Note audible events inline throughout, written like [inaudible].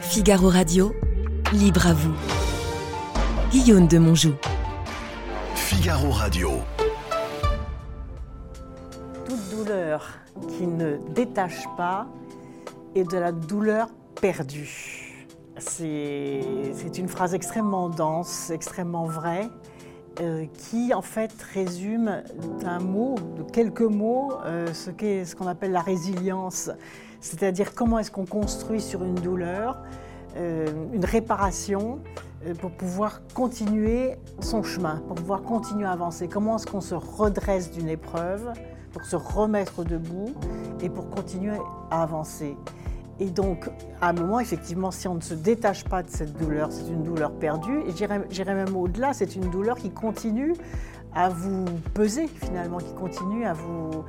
Figaro Radio, libre à vous. Guillaume de Monjou. Figaro Radio. Toute douleur qui ne détache pas est de la douleur perdue. C'est c'est une phrase extrêmement dense, extrêmement vraie, euh, qui en fait résume d'un mot, de quelques mots, euh, ce qu'est ce qu'on appelle la résilience. C'est-à-dire comment est-ce qu'on construit sur une douleur euh, une réparation euh, pour pouvoir continuer son chemin, pour pouvoir continuer à avancer. Comment est-ce qu'on se redresse d'une épreuve pour se remettre debout et pour continuer à avancer? Et donc, à un moment, effectivement, si on ne se détache pas de cette douleur, c'est une douleur perdue. Et j'irais même au-delà, c'est une douleur qui continue à vous peser, finalement, qui continue à vous,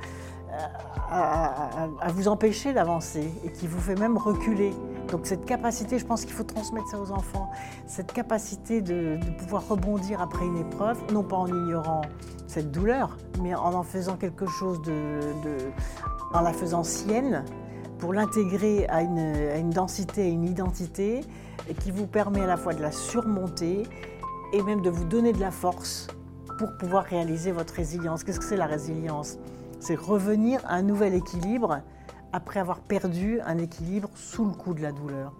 à, vous empêcher d'avancer et qui vous fait même reculer. Donc cette capacité, je pense qu'il faut transmettre ça aux enfants, cette capacité de, pouvoir rebondir après une épreuve, non pas en ignorant cette douleur, mais en en faisant quelque chose de, en la faisant sienne, pour l'intégrer à une, densité, à une identité, qui vous permet à la fois de la surmonter et même de vous donner de la force pour pouvoir réaliser votre résilience. Qu'est-ce que c'est la résilience? C'est revenir à un nouvel équilibre après avoir perdu un équilibre sous le coup de la douleur.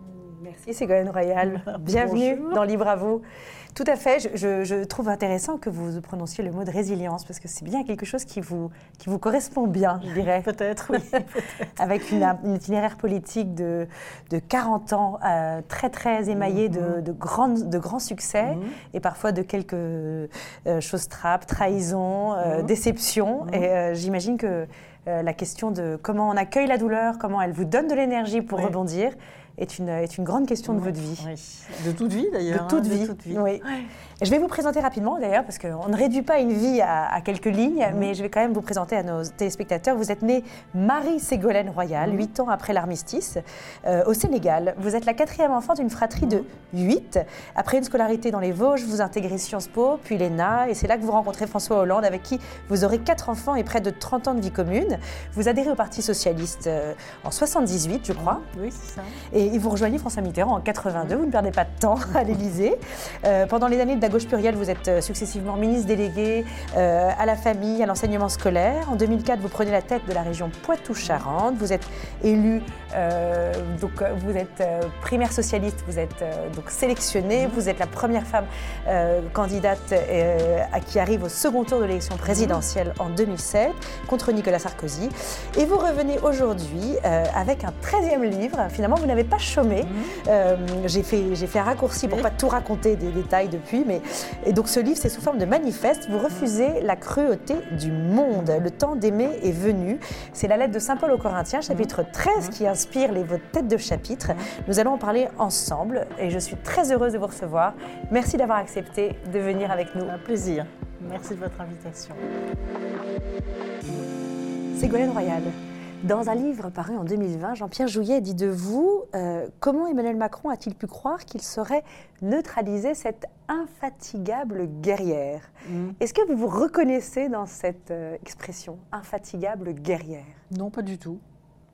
Merci Ségolène Royal. [laughs] Bienvenue Bonjour. dans Libre à vous. Tout à fait, je, trouve intéressant que vous prononciez le mot de résilience parce que c'est bien quelque chose qui vous, qui vous correspond bien, je dirais. [laughs] Peut-être, oui. [laughs] Avec une, une itinéraire politique de, de 40 ans, euh, très très émaillé de, de, grandes- de grands succès Mhm. et parfois de quelques euh, choses trappes, trahisons, euh, Mhm. déceptions. Mhm. Et euh, j'imagine que la question de comment on accueille la douleur, comment elle vous donne de l'énergie pour Oui. rebondir, est une, est une grande question de votre vie. Oui. De toute vie d'ailleurs. De toute hein, vie. Oui. Je vais vous présenter rapidement d'ailleurs, parce qu'on ne réduit pas une vie à, à quelques lignes, Mhm. mais je vais quand même vous présenter à nos téléspectateurs. Vous êtes née Marie-Ségolène Royal, Mhm. huit ans après l'armistice, euh, au Sénégal. Vous êtes la quatrième enfant d'une fratrie de huit. Après une scolarité dans les Vosges, vous intégrez Sciences Po, puis l'ENA, et c'est là que vous rencontrez François Hollande, avec qui vous aurez quatre enfants et près de 30 ans de vie commune. Vous adhérez au Parti Socialiste euh, en 78, je crois. Oui, c'est ça. Et vous rejoignez François Mitterrand en 82, vous ne perdez pas de temps [laughs] à l'Élysée. Euh, pendant les années de la gauche plurielle, vous êtes euh, successivement ministre délégué euh, à la famille, à l'enseignement scolaire. En 2004, vous prenez la tête de la région Poitou-Charentes. Vous êtes élu, euh, donc euh, vous êtes euh, primaire socialiste, vous êtes euh, donc sélectionné. Vous êtes la première femme candidate à qui arrive au second tour de l'élection présidentielle en 2007 contre Nicolas Sarkozy. Et vous revenez aujourd'hui avec un 13e livre. Finalement, vous n'avez pas chômé. Euh, j'ai fait, j'ai fait un raccourci pour Oui. pas tout raconter des détails depuis. Mais... Et donc ce livre, c'est sous forme de manifeste. Vous refusez la cruauté du monde. Le temps d'aimer est venu. C'est la lettre de Saint Paul aux Corinthiens, chapitre 13, qui inspire les, votre tête de chapitre. Nous allons en parler ensemble et je suis très heureuse de vous recevoir. Merci d'avoir accepté de venir avec nous. Un plaisir. Merci de votre invitation. Ségolène Royal. Dans un livre paru en 2020, Jean-Pierre Jouyet dit de vous euh, Comment Emmanuel Macron a-t-il pu croire qu'il saurait neutraliser cette infatigable guerrière? Est-ce que vous vous reconnaissez dans cette euh, expression, infatigable guerrière? Non, pas du tout.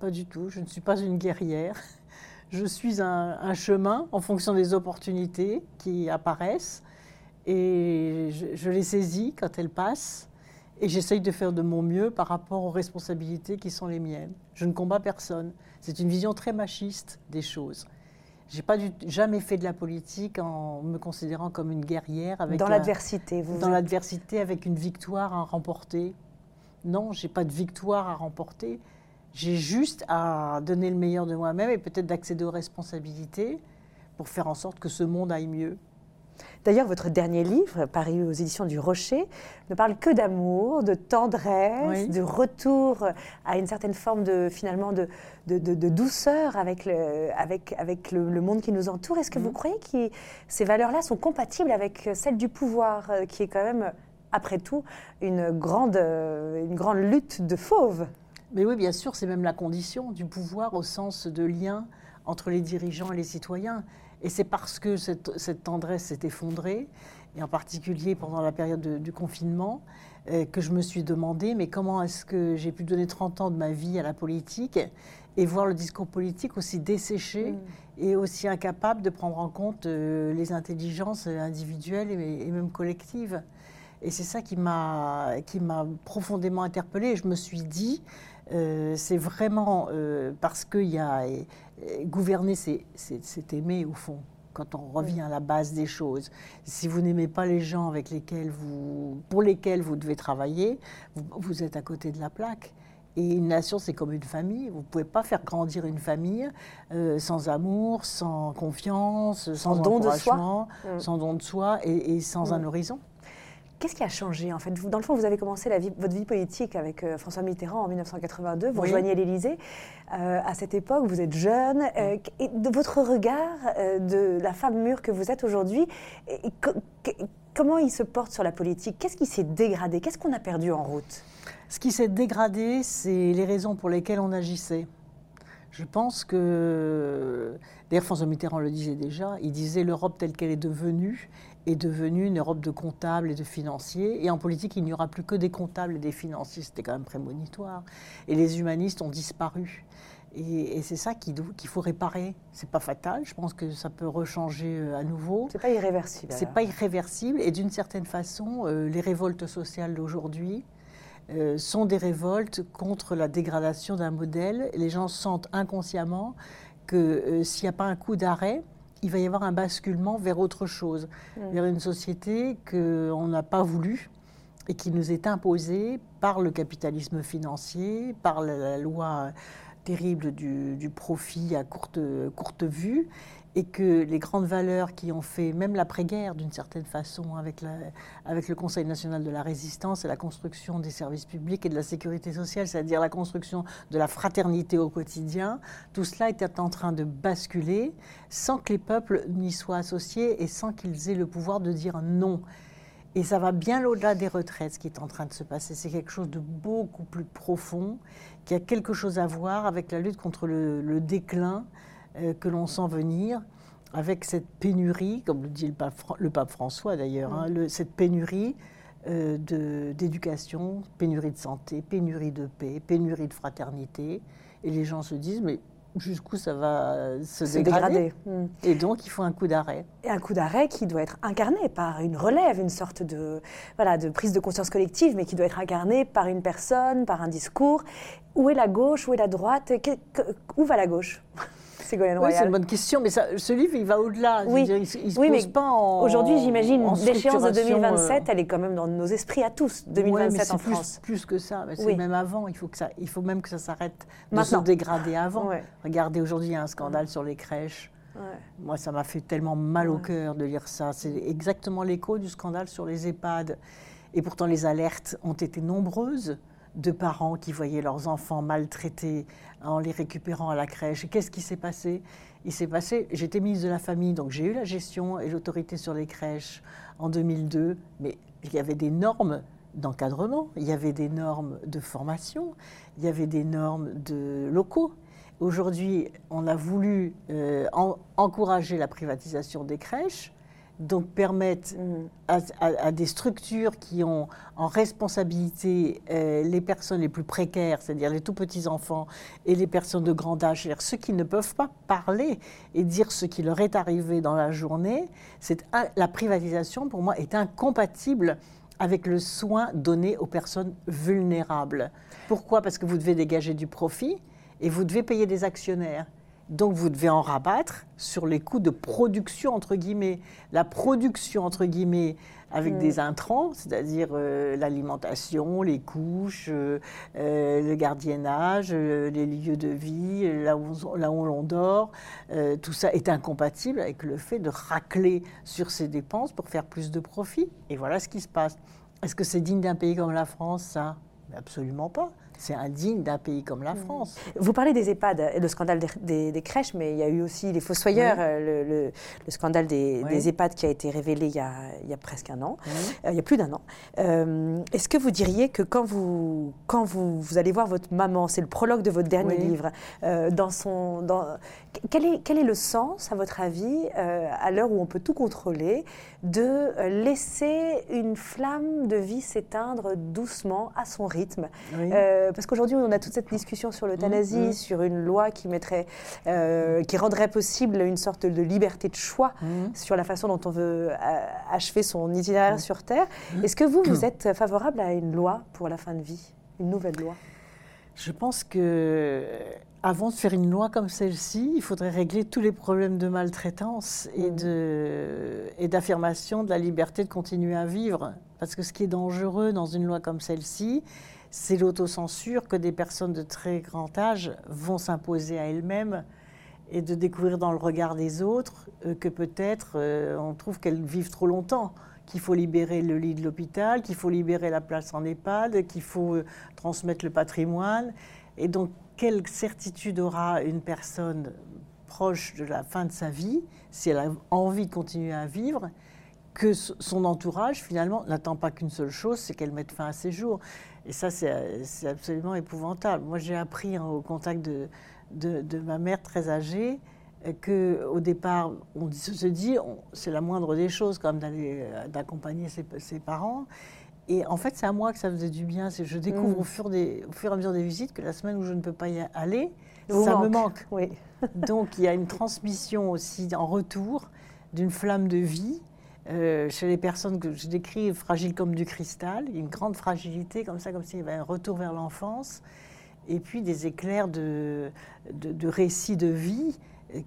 Pas du tout. Je ne suis pas une guerrière. [laughs] Je suis un, un chemin en fonction des opportunités qui apparaissent et je, je les saisis quand elles passent et j'essaye de faire de mon mieux par rapport aux responsabilités qui sont les miennes. Je ne combats personne. C'est une vision très machiste des choses. J'ai pas du- jamais fait de la politique en me considérant comme une guerrière avec Dans l'adversité, dans êtes- l'adversité avec une victoire à remporter. Non, j'ai pas de victoire à remporter. J'ai juste à donner le meilleur de moi-même et peut-être d'accéder aux responsabilités pour faire en sorte que ce monde aille mieux. D'ailleurs, votre dernier livre, paru aux éditions du Rocher, ne parle que d'amour, de tendresse, Oui. de retour à une certaine forme de finalement de, de, de- de douceur avec le, avec, avec le, le monde qui nous entoure. Est-ce que vous croyez que ces valeurs-là sont compatibles avec celles du pouvoir, euh, qui est quand même, après tout, une grande, euh, une grande lutte de fauves? Mais oui, bien sûr, c'est même la condition du pouvoir au sens de lien entre les dirigeants et les citoyens. Et c'est parce que cette, cette tendresse s'est effondrée, et en particulier pendant la période de- du confinement, euh, que je me suis demandé, mais comment est-ce que j'ai pu donner 30 ans de ma vie à la politique et voir le discours politique aussi desséché et aussi incapable de prendre en compte euh, les intelligences individuelles et, et même collectives. Et c'est ça qui m'a profondément interpellée. Je me suis dit, euh, c'est vraiment euh, parce qu'il y a euh, gouverner, c'est aimer au fond. Quand on revient à la base des choses, si vous n'aimez pas les gens avec lesquels vous, pour lesquels vous devez travailler, vous, vous êtes à côté de la plaque. Et une nation, c'est comme une famille. Vous ne pouvez pas faire grandir une famille euh, sans amour, sans confiance, sans, don de soi. encouragement, sans don de soi et, et sans un horizon. Qu'est-ce qui a changé en fait? Dans le fond, vous avez commencé la vie- votre vie politique avec euh, François Mitterrand en 1982. Vous Oui. rejoignez l'Élysée. Euh, à cette époque, vous êtes jeune. Euh, et de votre regard de la femme mûre que vous êtes aujourd'hui, comment il se porte sur la politique? Qu'est-ce qui s'est dégradé? Qu'est-ce qu'on a perdu en route? Ce qui s'est dégradé, c'est les raisons pour lesquelles on agissait. Je pense que, d'ailleurs François Mitterrand le disait déjà, il disait l'Europe telle qu'elle est devenue est devenue une Europe de comptables et de financiers. Et en politique, il n'y aura plus que des comptables et des financiers. C'était quand même prémonitoire. Et les humanistes ont disparu. Et, et c'est ça qu'il faut réparer. C'est pas fatal. Je pense que ça peut rechanger euh, à nouveau. C'est pas irréversible. C'est pas irréversible et d'une certaine façon, euh, les révoltes sociales d'aujourd'hui euh, sont des révoltes contre la dégradation d'un modèle. Les gens sentent inconsciemment que euh, s'il n'y a pas un coup d'arrêt, il va y avoir un basculement vers autre chose, vers une société qu'on n'a pas voulu et qui nous est imposée par le capitalisme financier, par la, la loi terrible du, du profit à courte, courte vue, et que les grandes valeurs qui ont fait même l'après-guerre d'une certaine façon avec, le Conseil national de la résistance et la construction des services publics et de la sécurité sociale, c'est-à-dire la construction de la fraternité au quotidien, tout cela était en train de basculer sans que les peuples n'y soient associés et sans qu'ils aient le pouvoir de dire non. Et ça va bien au-delà des retraites, ce qui est en train de se passer. C'est quelque chose de beaucoup plus profond, qui a quelque chose à voir avec la lutte contre le, déclin que l'on sent venir, avec cette pénurie, comme le dit le pape, Fran- le pape François d'ailleurs, hein, le- cette pénurie euh, d'éducation, pénurie de santé, pénurie de paix, pénurie de fraternité. Et les gens se disent, mais jusqu'où ça va se, Se dégrader, dégrader. Hmm. Et donc, il faut un coup d'arrêt. Et un coup d'arrêt qui doit être incarné par une relève, une sorte de, voilà, de prise de conscience collective, mais qui doit être incarné par une personne, par un discours. Où est la gauche? Où est la droite? Que- que- Où va la gauche? Ségolène Oui, c'est une bonne question, mais ça- ce livre, il va au-delà. Oui. il se- il se Oui, pose mais pas en. Aujourd'hui, j'imagine, l'échéance de structuration, 2027, euh, elle est quand même dans nos esprits à tous, ouais, 2027 mais c'est en plus, France. plus que ça. C'est Oui. même avant. Il faut, que ça, il faut même que ça s'arrête de Maintenant. se dégrader avant. Ouais. Regardez, aujourd'hui, il y a un scandale sur les crèches. Ouais. Moi, ça m'a fait tellement mal au cœur de lire ça. C'est exactement l'écho du scandale sur les EHPAD. Et pourtant, les alertes ont été nombreuses de parents qui voyaient leurs enfants maltraités en les récupérant à la crèche. Qu'est-ce qui s'est passé? Il s'est passé, j'étais ministre de la Famille, donc j'ai eu la gestion et l'autorité sur les crèches en 2002, mais il y avait des normes d'encadrement, il y avait des normes de formation, il y avait des normes de locaux. Aujourd'hui, on a voulu euh, en- encourager la privatisation des crèches, donc permettre à, des structures qui ont en responsabilité euh, les personnes les plus précaires, c'est-à-dire les tout petits enfants et les personnes de grand âge, c'est-à-dire ceux qui ne peuvent pas parler et dire ce qui leur est arrivé dans la journée, c'est la privatisation pour moi est incompatible avec le soin donné aux personnes vulnérables. Pourquoi? Parce que vous devez dégager du profit et vous devez payer des actionnaires. Donc vous devez en rabattre sur les coûts de production, entre guillemets. La production, entre guillemets, avec des intrants, c'est-à-dire euh, l'alimentation, les couches, euh, euh, le gardiennage, les lieux de vie, là où, là où l'on dort. tout ça est incompatible avec le fait de racler sur ces dépenses pour faire plus de profit. Et voilà ce qui se passe. Est-ce que c'est digne d'un pays comme la France, ça Absolument pas c'est indigne d'un pays comme la. France. Vous parlez des EHPAD et le scandale des, crèches, mais il y a eu aussi les Fossoyeurs, euh, le, scandale des, EHPAD qui a été révélé il y a, il y a presque un an, euh, il y a plus d'un an. Euh, est-ce que vous diriez que quand vous, quand vous, vous allez voir votre maman, c'est le prologue de votre dernier livre, dans son, dans, quel, est, quel est le sens, à votre avis, à l'heure où on peut tout contrôler, de laisser une flamme de vie s'éteindre doucement à son rythme euh, parce qu'aujourd'hui, on a toute cette discussion sur l'euthanasie, mmh, mmh. sur une loi qui, mettrait, euh, qui rendrait possible une sorte de liberté de choix mmh. sur la façon dont on veut euh, achever son itinéraire sur Terre. Est-ce que vous, vous [clears throat] êtes favorable à une loi pour la fin de vie, une nouvelle loi? Je pense que avant de faire une loi comme celle-ci, il faudrait régler tous les problèmes de maltraitance et, de, et d'affirmation de la liberté de continuer à vivre. Parce que ce qui est dangereux dans une loi comme celle-ci, c'est l'autocensure que des personnes de très grand âge vont s'imposer à elles-mêmes et de découvrir dans le regard des autres euh, que peut-être euh, on trouve qu'elles vivent trop longtemps, qu'il faut libérer le lit de l'hôpital, qu'il faut libérer la place en EHPAD, qu'il faut euh, transmettre le patrimoine. Et donc, quelle certitude aura une personne proche de la fin de sa vie, si elle a envie de continuer à vivre, que son entourage, finalement, n'attend pas qu'une seule chose, c'est qu'elle mette fin à ses jours. Et ça, c'est absolument épouvantable. Moi, j'ai appris hein, au contact de, de, ma mère très âgée que au départ, on se dit, c'est la moindre des choses, comme d'aller euh, d'accompagner ses, parents. Et en fait, c'est à moi que ça faisait du bien. Je découvre mm. au, fur des, au, fur et à mesure des visites que la semaine où je ne peux pas y aller, ça me manque. Oui. [laughs] Donc, il y a une transmission aussi en retour d'une flamme de vie euh, chez les personnes que je décris fragiles comme du cristal, une grande fragilité comme ça, comme s'il y avait un retour vers l'enfance, et puis des éclairs de, de, récits de vie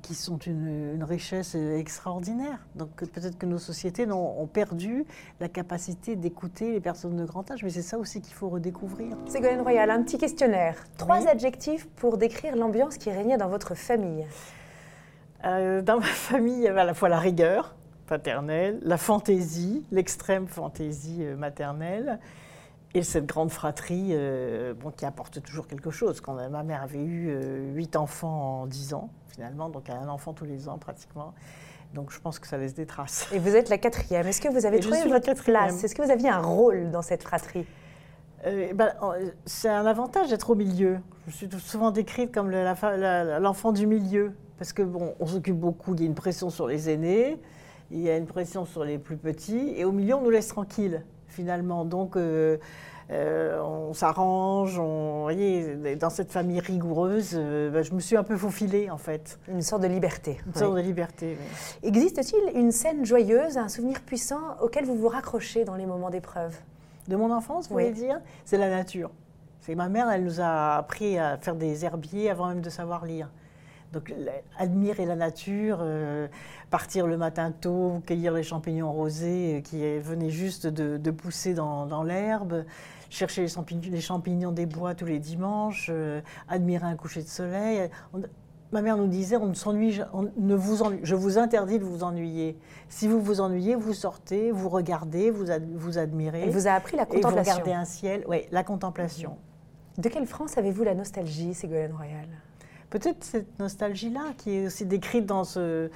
qui sont une, richesse extraordinaire. Donc peut-être que nos sociétés ont, perdu la capacité d'écouter les personnes de grand âge, mais c'est ça aussi qu'il faut redécouvrir. Ségolène Royal, un petit questionnaire. Trois adjectifs pour décrire l'ambiance qui régnait dans votre famille. Euh, dans ma famille, il y avait à la fois la rigueur, paternelle, la fantaisie, l'extrême fantaisie euh, maternelle, et cette grande fratrie euh, bon, qui apporte toujours quelque chose. Quand ma mère avait eu euh, huit enfants en dix ans, finalement, donc un enfant tous les ans pratiquement. Donc je pense que ça laisse des traces. Et vous êtes la quatrième. Est-ce que vous avez trouvé votre place? Est-ce que vous aviez un rôle dans cette fratrie? Ben, C'est un avantage d'être au milieu. Je suis souvent décrite comme l'enfant du milieu. Parce que bon, on s'occupe beaucoup, il y a une pression sur les aînés, il y a une pression sur les plus petits, et au milieu, on nous laisse tranquilles, finalement. Donc, euh, euh, on s'arrange, on, voyez, dans cette famille rigoureuse, euh, bah, je me suis un peu faufilée, en fait. Une sorte de liberté. Une sorte de liberté, Existe-t-il une scène joyeuse, un souvenir puissant auquel vous vous raccrochez dans les moments d'épreuve? De mon enfance, vous voulez dire? C'est la nature. C'est ma mère, elle nous a appris à faire des herbiers avant même de savoir lire. Donc admirer la nature, euh, partir le matin tôt, cueillir les champignons rosés euh, qui venaient juste de, pousser dans, l'herbe, chercher les champignons, des bois tous les dimanches, euh, admirer un coucher de soleil. ma mère nous disait, on ne s'ennuie, ne vous je vous interdis de vous ennuyer. Si vous vous ennuyez, vous sortez, vous regardez, vous, vous admirez. Elle vous a appris la contemplation. Et vous regardez un ciel, oui, la contemplation. De quelle France avez-vous la nostalgie, Ségolène Royal? Peut-être cette nostalgie-là qui est aussi décrite dans ce,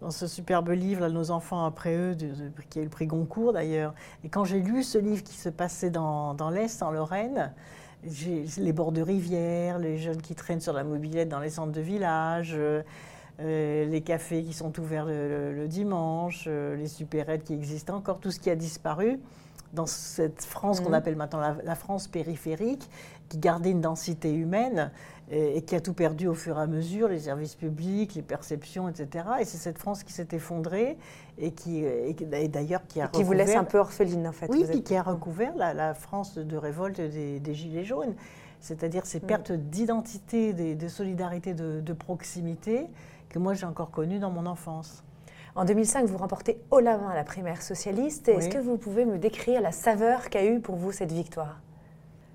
dans ce superbe livre, Nos enfants après eux, qui est le prix Goncourt d'ailleurs. Et quand j'ai lu ce livre qui se passait dans, dans l'Est, en Lorraine, les bords de rivière, les jeunes qui traînent sur la mobilette dans les centres de village, euh, les cafés qui sont ouverts le, dimanche, euh, les supérettes qui existent encore, tout ce qui a disparu dans cette France qu'on mmh. appelle maintenant la, France périphérique, qui gardait une densité humaine et, qui a tout perdu au fur et à mesure, les services publics, les perceptions, etc. Et c'est cette France qui s'est effondrée et qui, et d'ailleurs, qui a qui vous laisse un peu orpheline en fait. Oui, puis qui a recouvert la, France de révolte des, Gilets jaunes. c'est-à-dire ces pertes d'identité, de, de solidarité, de, de proximité que moi j'ai encore connues dans mon enfance. En 2005, vous remportez haut la main la primaire socialiste. Est-ce que vous pouvez me décrire la saveur qu'a eu pour vous cette victoire?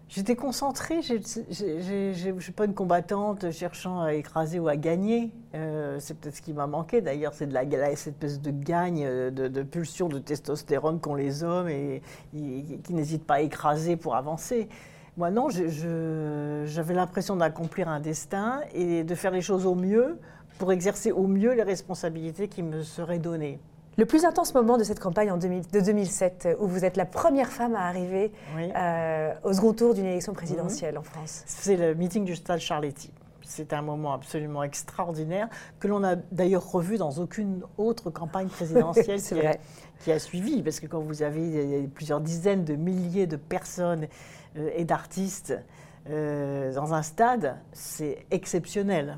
J'étais concentrée, je ne suis pas une combattante cherchant à écraser ou à gagner. Euh, c'est peut-être ce qui m'a manqué d'ailleurs, c'est de la, la- cette espèce de gagne, euh, de, de pulsion de testostérone qu'ont les hommes et, et qui n'hésitent pas à écraser pour avancer. Moi non, je- je- j'avais l'impression d'accomplir un destin et de faire les choses au mieux pour exercer au mieux les responsabilités qui me seraient données. Le plus intense moment de cette campagne en 2000 de 2007, où vous êtes la première femme à arriver Oui. euh, au second tour d'une élection présidentielle en France. C'est le meeting du stade Charletti. C'est un moment absolument extraordinaire que l'on a d'ailleurs revu dans aucune autre campagne présidentielle [laughs] a, qui a suivi. Parce que quand vous avez plusieurs dizaines de milliers de personnes euh, et d'artistes euh, dans un stade, c'est exceptionnel.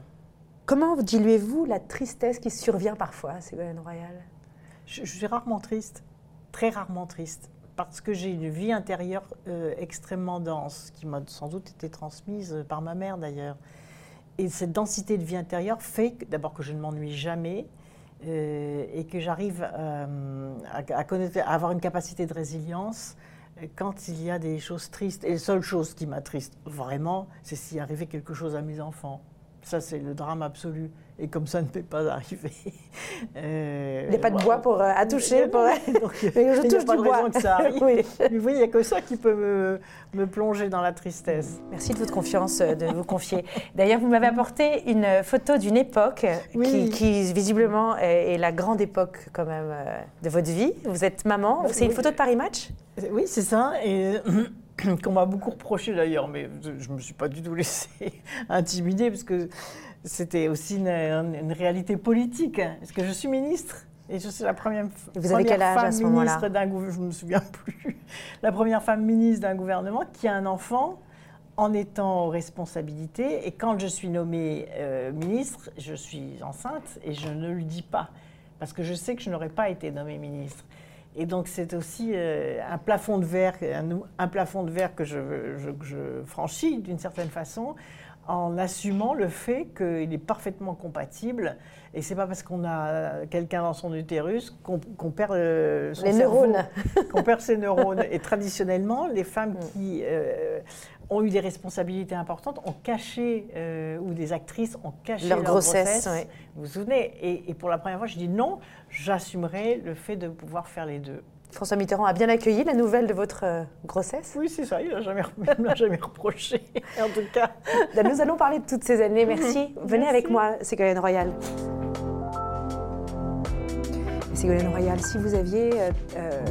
Comment diluez-vous la tristesse qui survient parfois à Ségolène Royal? Je, je suis rarement triste, très rarement triste, parce que j'ai une vie intérieure euh, extrêmement dense, qui m'a sans doute été transmise par ma mère d'ailleurs. Et cette densité de vie intérieure fait d'abord que je ne m'ennuie jamais euh, et que j'arrive euh, à, à connaître- à avoir une capacité de résilience euh, quand il y a des choses tristes. Et la seule chose qui m'attriste vraiment, c'est s'il arrivait quelque chose à mes enfants. Ça, c'est le drame absolu. Et comme ça ne peut pas arriver. [laughs] euh, Il n'y a pas de bois pour, euh, à toucher pour... Donc, [laughs] je touche pas du de bois. raison que ça arrive. [laughs] Oui. Mais vous voyez, il n'y a que ça qui peut me, me plonger dans la tristesse. Merci de votre confiance, euh, de vous confier. D'ailleurs, vous m'avez apporté une photo d'une époque Oui. qui, qui, visiblement est, est la grande époque quand même euh, de votre vie. Vous êtes maman. C'est une Oui. photo de Paris Match? Oui, c'est ça. Et [clears throat] [clears throat] qu'on m'a beaucoup reproché d'ailleurs, mais je ne me suis pas du tout laissée [laughs] intimider parce que c'était aussi une, une réalité politique. hein. Parce que je suis ministre. Et je suis la première, avez première quel âge à femme ce ministre d'un gouvernement, je me souviens [laughs] plus, la première femme ministre d'un gouvernement qui a un enfant en étant aux responsabilités. Et quand je suis nommée euh, ministre, je suis enceinte et je ne le dis pas. Parce que je sais que je n'aurais pas été nommée ministre. Et donc c'est aussi euh, un plafond de verre, un, plafond de verre que je, je- que je franchis d'une certaine façon en assumant le fait qu'il est parfaitement compatible. Et c'est pas parce qu'on a quelqu'un dans son utérus qu'on perd euh, son Les cerveau, neurones. [laughs] qu'on perd ses neurones. Et traditionnellement, les femmes qui euh, ont eu des responsabilités importantes ont caché, euh, ou des actrices ont caché Leur leur, grossesse, grossesse. ouais. Vous vous souvenez? Et, et pour la première fois, je dis non, j'assumerai le fait de pouvoir faire les deux. François Mitterrand a bien accueilli la nouvelle de votre euh, grossesse. Oui, c'est ça, il [laughs] me l'a jamais reproché. En tout cas, [laughs] Nous allons parler de toutes ces années. Merci. [laughs] Venez Merci. avec moi, Ségolène Royal. Ségolène Royal, si vous aviez euh, euh,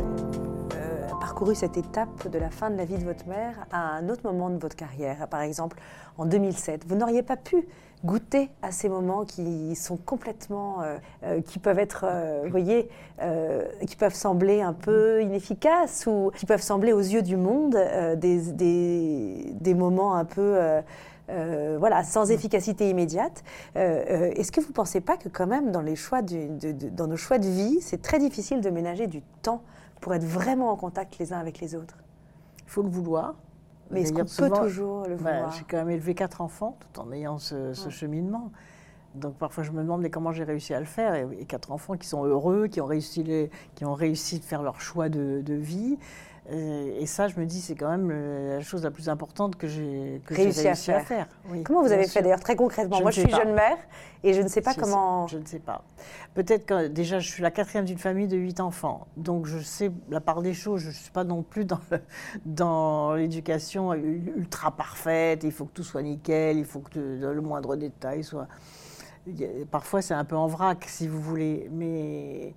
parcouru cette étape de la fin de la vie de votre mère à un autre moment de votre carrière, par exemple en 2007, vous n'auriez pas pu goûter à ces moments qui sont complètement, euh, euh, qui peuvent être, euh, vous voyez, euh, qui peuvent sembler un peu inefficaces ou qui peuvent sembler aux yeux du monde des, des, des moments un peu euh, voilà, sans efficacité immédiate. Euh, euh, Est-ce que vous ne pensez pas que quand même dans, les choix du- de, de- dans nos choix de vie, c'est très difficile de ménager du temps pour être vraiment en contact les uns avec les autres? Il faut le vouloir. Mais est-ce qu'on peut toujours le Bah, vouloir J'ai quand même élevé quatre enfants tout en ayant ce, ce cheminement. Donc parfois je me demande mais comment j'ai réussi à le faire? Et, et quatre enfants qui sont heureux, qui ont réussi, les, qui ont réussi de faire leur choix de, de vie. Et, et ça, je me dis, c'est quand même la chose la plus importante que j'ai Réussi à faire. Oui, Comment vous avez sûr. fait d'ailleurs très concrètement Je Moi, je suis pas. jeune mère et je ne sais pas Je comment. sais- je ne sais pas. Peut-être que déjà, je suis la quatrième d'une famille de huit enfants. Donc, je sais la part des choses. Je ne suis pas non plus dans, le- dans l'éducation ultra parfaite. Il faut que tout soit nickel. Il faut que le, moindre détail soit. Parfois, c'est un peu en vrac, si vous voulez. Mais.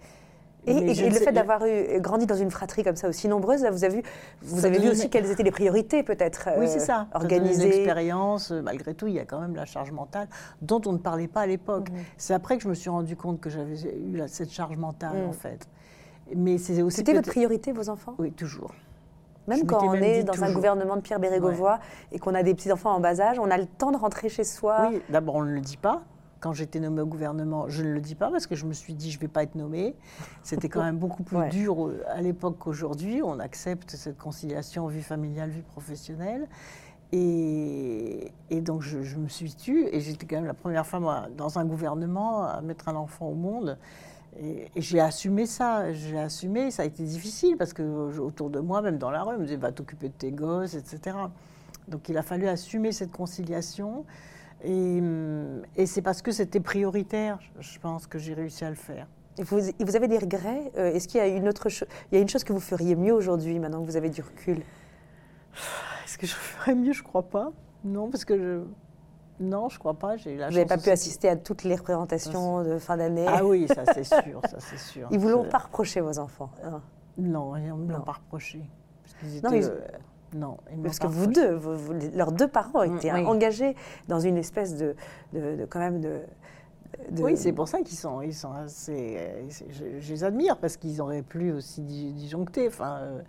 Et, le fait d'avoir eu- grandi dans une fratrie comme ça aussi nombreuse, là, vous avez vu, vous Ça avez vu aussi quelles étaient les priorités peut-être Oui, euh, c'est ça. Ça donne Une organisées. expérience, euh, malgré tout, il y a quand même la charge mentale dont on ne parlait pas à l'époque. Mhm. C'est après que je me suis rendu compte que j'avais eu cette charge mentale, Mhm. en fait. Mais c'est aussi. C'était votre priorité, vos enfants? Oui, toujours. Même Je quand on même est dans un gouvernement de Pierre Bérégovoy et qu'on a des petits-enfants en bas âge, on a le temps de rentrer chez soi. Oui, d'abord, on ne le dit pas. Quand j'étais nommée au gouvernement, je ne le dis pas parce que je me suis dit, je ne vais pas être nommée. C'était quand même beaucoup plus [laughs] Ouais. dur euh, à l'époque qu'aujourd'hui. On accepte cette conciliation vie familiale, vie professionnelle. Et, et donc je, je me suis tue et j'étais quand même la première femme à- dans un gouvernement à mettre un enfant au monde. Et, et j'ai assumé ça, j'ai assumé, ça a été difficile parce que autour de moi, même dans la rue, on me disait va t'occuper de tes gosses, etc. Donc il a fallu assumer cette conciliation et, hum, et c'est parce que c'était prioritaire, je pense que j'ai réussi à le faire. Vous, vous avez des regrets Euh, Est-ce qu'il y a une autre chose Il y a une chose que vous feriez mieux aujourd'hui, maintenant que vous avez du recul? Est-ce que je ferais mieux? Je crois pas. Non, parce que je... Non, je crois pas. J'ai eu la Vous n'avez pas pu assister à toutes les représentations de fin d'année. Ah oui, ça c'est sûr, ça c'est [laughs] sûr. Ils vous l'ont pas reproché, vos enfants hein? Non, ils ne me l'ont pas reproché. Parce Non, ils- euh, non, ils Parce que vous deux, vous- vous- les- leurs deux parents Mm, étaient oui. engagés dans une espèce de, de, de- quand même de. de- Oui, c'est pour ça qu'ils sont, ils sont assez. je, je les admire parce qu'ils auraient pu aussi di- disjoncter. Enfin, euh,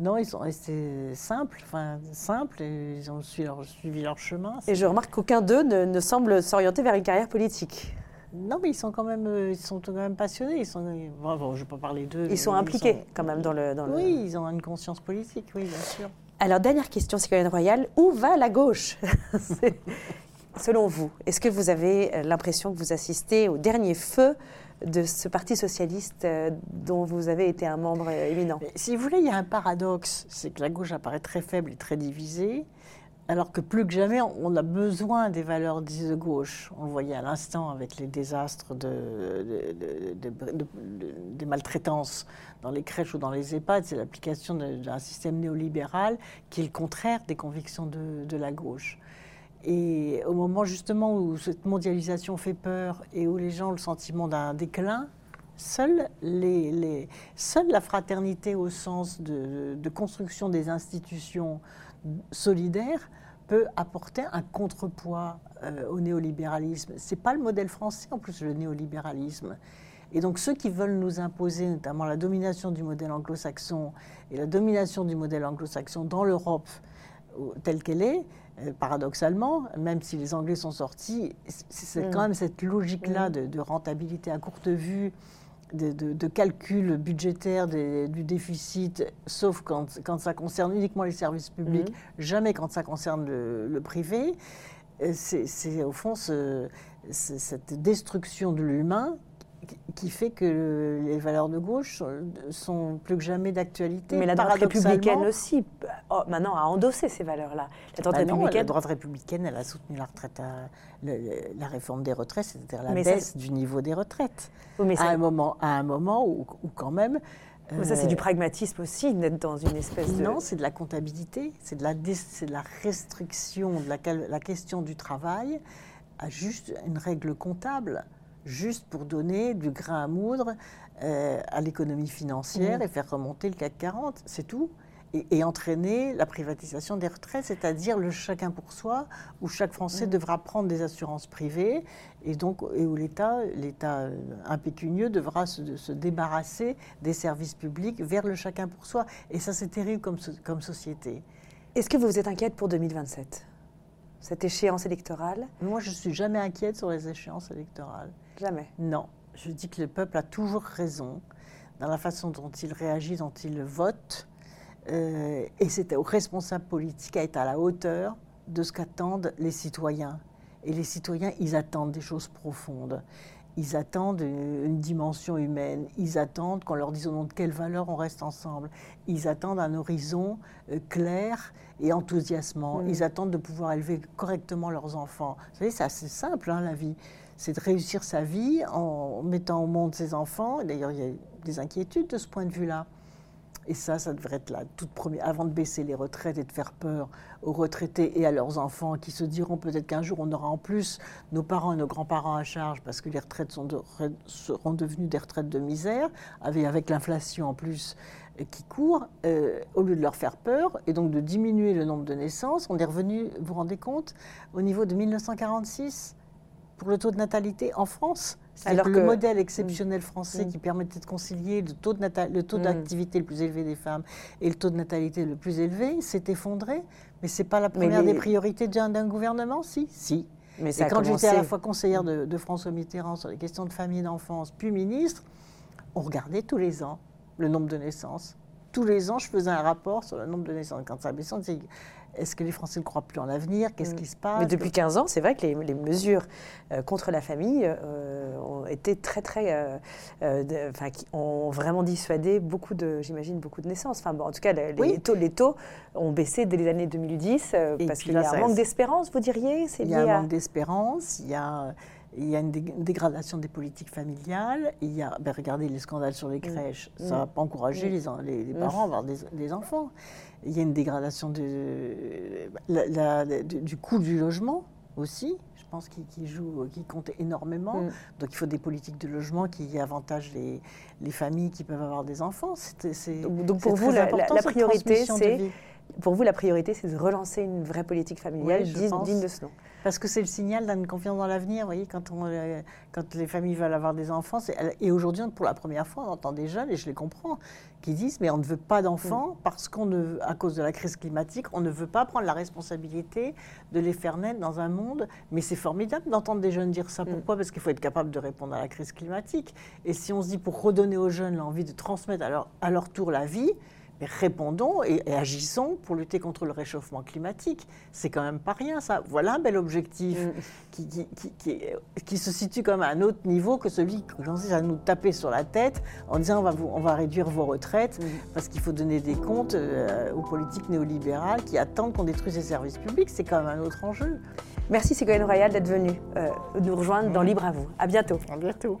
non, ils sont restés simples, enfin simples et ils ont suivi leur, suivi leur chemin. Et je remarque qu'aucun d'eux ne, ne semble s'orienter vers une carrière politique. Non, mais ils sont quand même, euh, ils sont quand même passionnés. Ils sont, bon, bon, je ne vais pas parler d'eux. Ils sont impliqués quand même dans le. Dans le- Oui, ils ont une conscience politique, oui, bien sûr. Alors, dernière question, Ségolène Royal, où va la gauche [laughs] Selon vous, est-ce que vous avez euh, l'impression que vous assistez au dernier feu de ce Parti socialiste euh, dont vous avez été un membre euh, éminent? Si vous voulez, il y a un paradoxe, c'est que la gauche apparaît très faible et très divisée, alors que plus que jamais, on a besoin des valeurs dites de gauche. On le voyait à l'instant avec les désastres de, de- de- de- de- de- des maltraitances dans les crèches ou dans les EHPAD, c'est l'application d'un système néolibéral qui est le contraire des convictions de, la gauche. Et au moment justement où cette mondialisation fait peur et où les gens ont le sentiment d'un déclin, seule, la fraternité au sens de construction des institutions solidaires peut apporter un contrepoids euh, au néolibéralisme. Ce n'est pas le modèle français en plus, le néolibéralisme. Et donc ceux qui veulent nous imposer notamment la domination du modèle anglo-saxon et la domination du modèle anglo-saxon dans l'Europe euh, telle qu'elle est, euh, paradoxalement, même si les Anglais sont sortis, c'est- c'est Mm. quand même cette logique-là de, de rentabilité à courte vue, de, de- de calcul budgétaire des- du déficit, sauf quand, quand ça concerne uniquement les services publics, jamais quand ça concerne le, le privé. Euh, C'est au fond ce- cette destruction de l'humain qui- fait que les valeurs de gauche sont- plus que jamais d'actualité. Mais la droite républicaine aussi, oh, maintenant, a endossé ces valeurs-là. La droite bah non, la républicaine, droite républicaine, elle a soutenu la retraite, à- le- le- la réforme des retraites, c'est-à-dire la Mais ça, baisse du niveau des retraites. Oui, mais à un moment, à un moment où, où quand même. mais ça, c'est euh, du pragmatisme aussi, d'être dans une espèce de. Non, c'est de la comptabilité, c'est de la, de restriction de la question du travail à juste une règle comptable, juste pour donner du grain à moudre euh, à l'économie financière Mhm. et faire remonter le CAC 40, c'est tout. Et, et entraîner la privatisation des retraites, c'est-à-dire le chacun pour soi, où chaque Français Mhm. devra prendre des assurances privées et donc et où l'État, l'État euh, impécunieux devra se, se débarrasser des services publics vers le chacun pour soi. Et ça, c'est terrible comme, comme société. Est-ce que vous êtes inquiète pour 2027 Cette échéance électorale? Moi, je ne suis jamais inquiète sur les échéances électorales. Jamais. Non, je dis que le peuple a toujours raison dans la façon dont il réagit, dont il vote. Euh, et c'est aux responsables politiques à être à la hauteur de ce qu'attendent les citoyens. Et les citoyens, ils attendent des choses profondes. Ils attendent une dimension humaine. Ils attendent qu'on leur dise au nom de quelles valeurs on reste ensemble. Ils attendent un horizon euh, clair et enthousiasmant. Mm. Ils attendent de pouvoir élever correctement leurs enfants. Vous savez, c'est assez simple, hein, la vie. C'est de réussir sa vie en mettant au monde ses enfants. D'ailleurs, il y a des inquiétudes de ce point de vue-là. Et ça, ça devrait être la toute première, avant de baisser les retraites et de faire peur aux retraités et à leurs enfants qui se diront peut-être qu'un jour on aura en plus nos parents et nos grands-parents à charge parce que les retraites seront devenues des retraites de misère, avec, avec l'inflation en plus euh, qui court, euh, au lieu de leur faire peur et donc de diminuer le nombre de naissances, on est revenu, vous vous rendez compte, au niveau de 1946 pour le taux de natalité en France. C'est-à-dire Alors que le modèle exceptionnel français Mm. qui permettait de concilier le taux de nata- le taux Mm. d'activité le plus élevé des femmes et le taux de natalité le plus élevé s'est effondré. Mais c'est pas la première les- des priorités d'un d'un gouvernement, si, si. Mais Et ça quand j'étais à la fois conseillère de, de François Mitterrand sur les questions de famille et d'enfance, puis ministre, on regardait tous les ans le nombre de naissances. tous les ans, je faisais un rapport sur le nombre de naissances. Quand ça baisse, est-ce que les Français ne croient plus en l'avenir? Qu'est-ce mm. qui se passe Mais depuis 15 ans, c'est vrai que les, mesures euh, contre la famille euh, ont été très, très. Euh, enfin, qui ont vraiment dissuadé beaucoup de, j'imagine, beaucoup de naissances. Enfin, bon, en tout cas, les, taux, les taux ont baissé dès les années 2010 parce qu'il y a un manque d'espérance, vous diriez? Il y a un manque d'espérance, il y a. Il y a une, dégradation des politiques familiales. Il y a, ben regardez les scandales sur les mm. crèches, ça n'a mm. pas encouragé les, les, parents à avoir des, des enfants il y a une dégradation de, du coût du logement aussi, je pense, qui, joue, qui compte énormément. Mm. Donc il faut des politiques de logement qui avantagent les, les familles qui peuvent avoir des enfants. C'est, donc, pour vous, la, priorité, c'est pour vous, la priorité, c'est de relancer une vraie politique familiale digne de ce nom. Parce que c'est le signal d'une confiance dans l'avenir. Vous voyez, quand, on, euh, quand les familles veulent avoir des enfants, et aujourd'hui, pour la première fois, on entend des jeunes, et je les comprends, qui disent mais on ne veut pas d'enfants mm. parce qu'on ne, à cause de la crise climatique, on ne veut pas prendre la responsabilité de les faire naître dans un monde. Mais c'est formidable d'entendre des jeunes dire ça. Mm. Pourquoi? Parce qu'il faut être capable de répondre à la crise climatique. Et si on se dit pour redonner aux jeunes l'envie de transmettre à à leur tour la vie, répondons et, agissons pour lutter contre le réchauffement climatique. C'est quand même pas rien, ça. Voilà un bel objectif mm. qui, qui, qui, se situe comme à un autre niveau que celui que j'en à nous taper sur la tête en disant on va, on va réduire vos retraites mm. parce qu'il faut donner des comptes euh, aux politiques néolibérales qui attendent qu'on détruise les services publics. C'est quand même un autre enjeu. Merci Ségolène Royal d'être venue euh, nous rejoindre dans Libre à vous. À bientôt. À bientôt.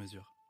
mesure.